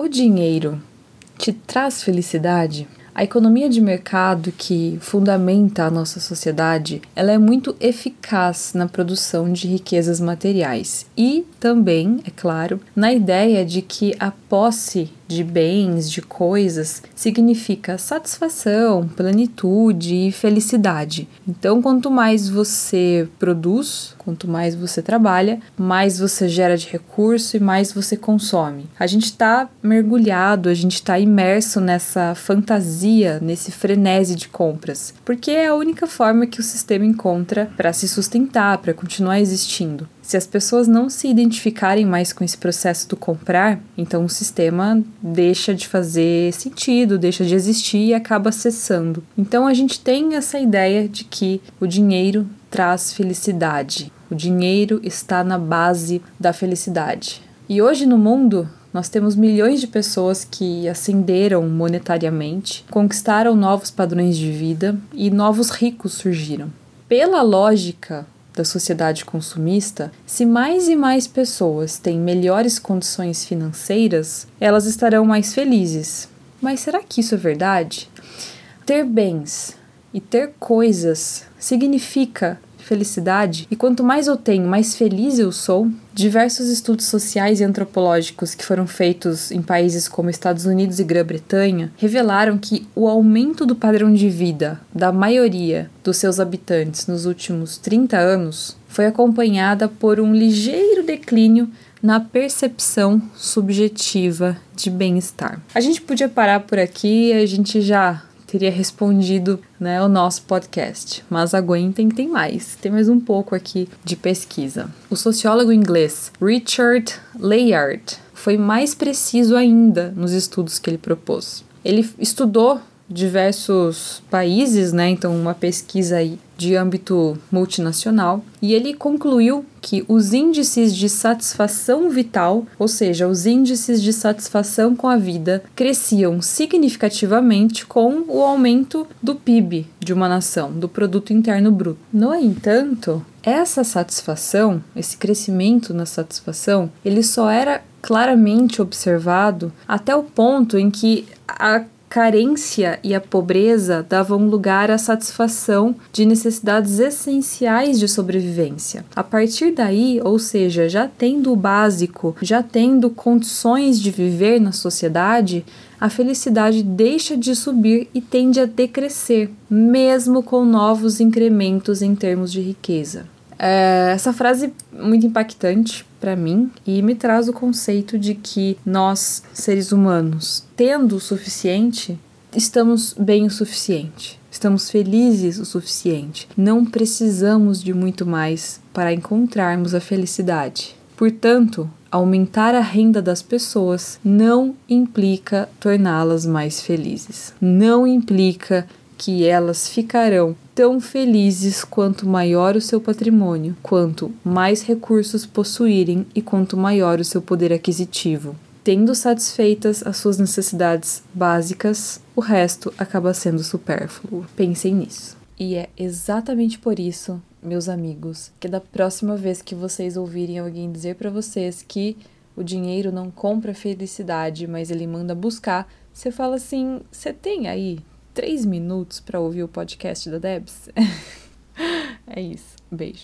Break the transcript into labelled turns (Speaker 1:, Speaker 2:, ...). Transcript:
Speaker 1: O dinheiro te traz felicidade? A economia de mercado que fundamenta a nossa sociedade, ela é muito eficaz na produção de riquezas materiais e também, é claro, na ideia de que a posse de bens, de coisas, significa satisfação, plenitude e felicidade. Então, quanto mais você produz, quanto mais você trabalha, mais você gera de recurso e mais você consome. A gente está mergulhado, a gente está imerso nessa fantasia, nesse frenesi de compras, porque é a única forma que o sistema encontra para se sustentar, para continuar existindo. Se as pessoas não se identificarem mais com esse processo do comprar, então o sistema deixa de fazer sentido, deixa de existir e acaba cessando. Então a gente tem essa ideia de que o dinheiro traz felicidade. O dinheiro está na base da felicidade. E hoje no mundo, nós temos milhões de pessoas que ascenderam monetariamente, conquistaram novos padrões de vida e novos ricos surgiram. Pela lógica da sociedade consumista, se mais e mais pessoas têm melhores condições financeiras, elas estarão mais felizes. Mas será que isso é verdade? Ter bens e ter coisas significa felicidade, e quanto mais eu tenho, mais feliz eu sou. Diversos estudos sociais e antropológicos que foram feitos em países como Estados Unidos e Grã-Bretanha revelaram que o aumento do padrão de vida da maioria dos seus habitantes nos últimos 30 anos foi acompanhada por um ligeiro declínio na percepção subjetiva de bem-estar. A gente podia parar por aqui, a gente já teria respondido né, o nosso podcast. Mas aguentem, tem mais. Tem mais um pouco aqui de pesquisa. O sociólogo inglês Richard Layard foi mais preciso ainda nos estudos que ele propôs. Ele estudou diversos países, né? Então, uma pesquisa de âmbito multinacional, e ele concluiu que os índices de satisfação vital, ou seja, os índices de satisfação com a vida, cresciam significativamente com o aumento do PIB de uma nação, do produto interno bruto. No entanto, essa satisfação, esse crescimento na satisfação, ele só era claramente observado até o ponto em que a carência e a pobreza davam lugar à satisfação de necessidades essenciais de sobrevivência. A partir daí, ou seja, já tendo o básico, já tendo condições de viver na sociedade, a felicidade deixa de subir e tende a decrescer, mesmo com novos incrementos em termos de riqueza. É, essa frase muito impactante para mim e me traz o conceito de que nós, seres humanos, tendo o suficiente, estamos bem o suficiente. Estamos felizes o suficiente. Não precisamos de muito mais para encontrarmos a felicidade. Portanto, aumentar a renda das pessoas não implica torná-las mais felizes. Não implica que elas ficarão tão felizes quanto maior o seu patrimônio, quanto mais recursos possuírem e quanto maior o seu poder aquisitivo. Tendo satisfeitas as suas necessidades básicas, o resto acaba sendo supérfluo. Pensem nisso. E é exatamente por isso, meus amigos, que da próxima vez que vocês ouvirem alguém dizer para vocês que o dinheiro não compra felicidade, mas ele manda buscar, você fala assim: você tem aí três minutos para ouvir o podcast da Debs? é isso. Beijo.